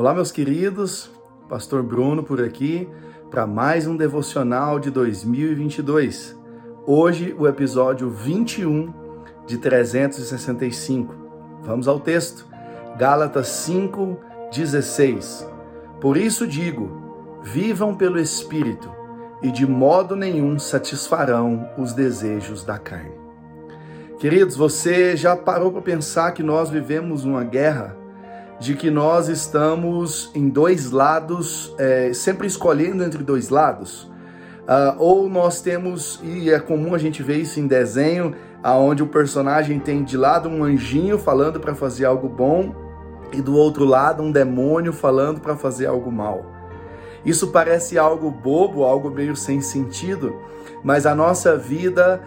Olá, meus queridos, Pastor Bruno por aqui para mais um devocional de 2022. Hoje, o episódio 21 de 365. Vamos ao texto. Gálatas 5, 16. Por isso digo: vivam pelo Espírito, e de modo nenhum satisfarão os desejos da carne. Queridos, você já parou para pensar que nós vivemos uma guerra? De que nós estamos em dois lados, é, sempre escolhendo entre dois lados. Uh, ou nós temos, e é comum a gente ver isso em desenho, aonde o personagem tem de lado um anjinho falando para fazer algo bom e do outro lado um demônio falando para fazer algo mal. Isso parece algo bobo, algo meio sem sentido, mas a nossa vida,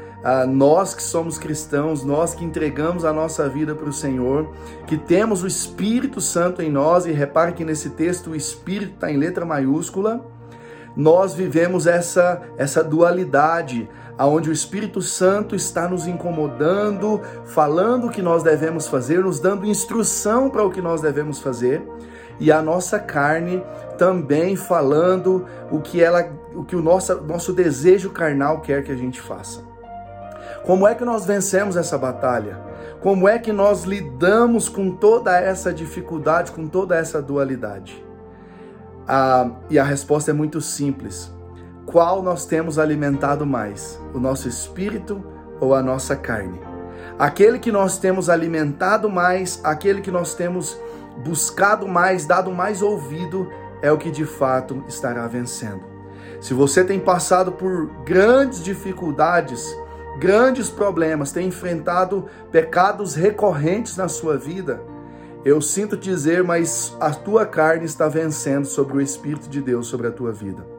nós que somos cristãos, nós que entregamos a nossa vida para o Senhor, que temos o Espírito Santo em nós, e repare que nesse texto o Espírito está em letra maiúscula, nós vivemos essa, essa dualidade, aonde o Espírito Santo está nos incomodando, falando o que nós devemos fazer, nos dando instrução para o que nós devemos fazer, e a nossa carne também falando o que ela, o que o nosso, nosso desejo carnal quer que a gente faça. Como é que nós vencemos essa batalha? Como é que nós lidamos com toda essa dificuldade, com toda essa dualidade? Ah, e a resposta é muito simples. Qual nós temos alimentado mais? O nosso espírito ou a nossa carne? Aquele que nós temos alimentado mais, aquele que nós temos buscado mais, dado mais ouvido, é o que de fato estará vencendo. Se você tem passado por grandes dificuldades, grandes problemas, tem enfrentado pecados recorrentes na sua vida, eu sinto dizer, mas a tua carne está vencendo sobre o Espírito de Deus sobre a tua vida.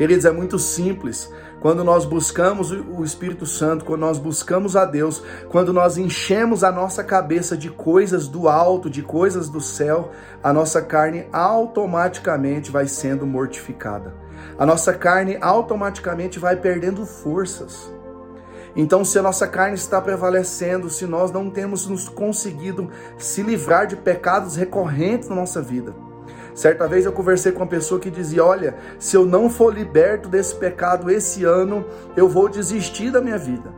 Queridos, é muito simples. Quando nós buscamos o Espírito Santo, quando nós buscamos a Deus, quando nós enchemos a nossa cabeça de coisas do alto, de coisas do céu, a nossa carne automaticamente vai sendo mortificada. A nossa carne automaticamente vai perdendo forças. Então, se a nossa carne está prevalecendo, se nós não temos nos conseguido se livrar de pecados recorrentes na nossa vida, Certa vez eu conversei com uma pessoa que dizia: Olha, se eu não for liberto desse pecado esse ano, eu vou desistir da minha vida.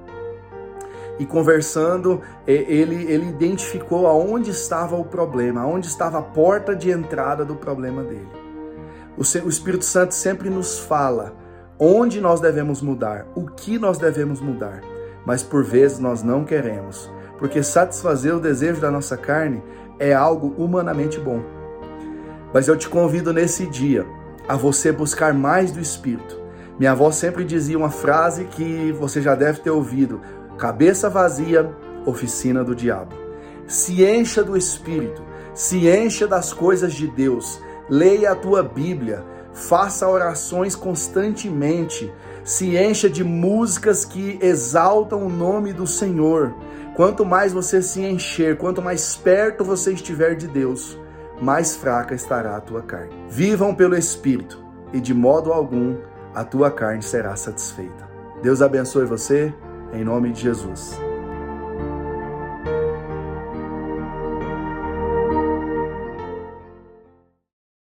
E conversando, ele, ele identificou aonde estava o problema, aonde estava a porta de entrada do problema dele. O, o Espírito Santo sempre nos fala onde nós devemos mudar, o que nós devemos mudar, mas por vezes nós não queremos, porque satisfazer o desejo da nossa carne é algo humanamente bom mas eu te convido nesse dia a você buscar mais do Espírito. Minha avó sempre dizia uma frase que você já deve ter ouvido: cabeça vazia, oficina do diabo. Se encha do Espírito, se encha das coisas de Deus, leia a tua Bíblia, faça orações constantemente, se encha de músicas que exaltam o nome do Senhor. Quanto mais você se encher, quanto mais perto você estiver de Deus, mais fraca estará a tua carne. Vivam pelo Espírito, e de modo algum a tua carne será satisfeita. Deus abençoe você, em nome de Jesus.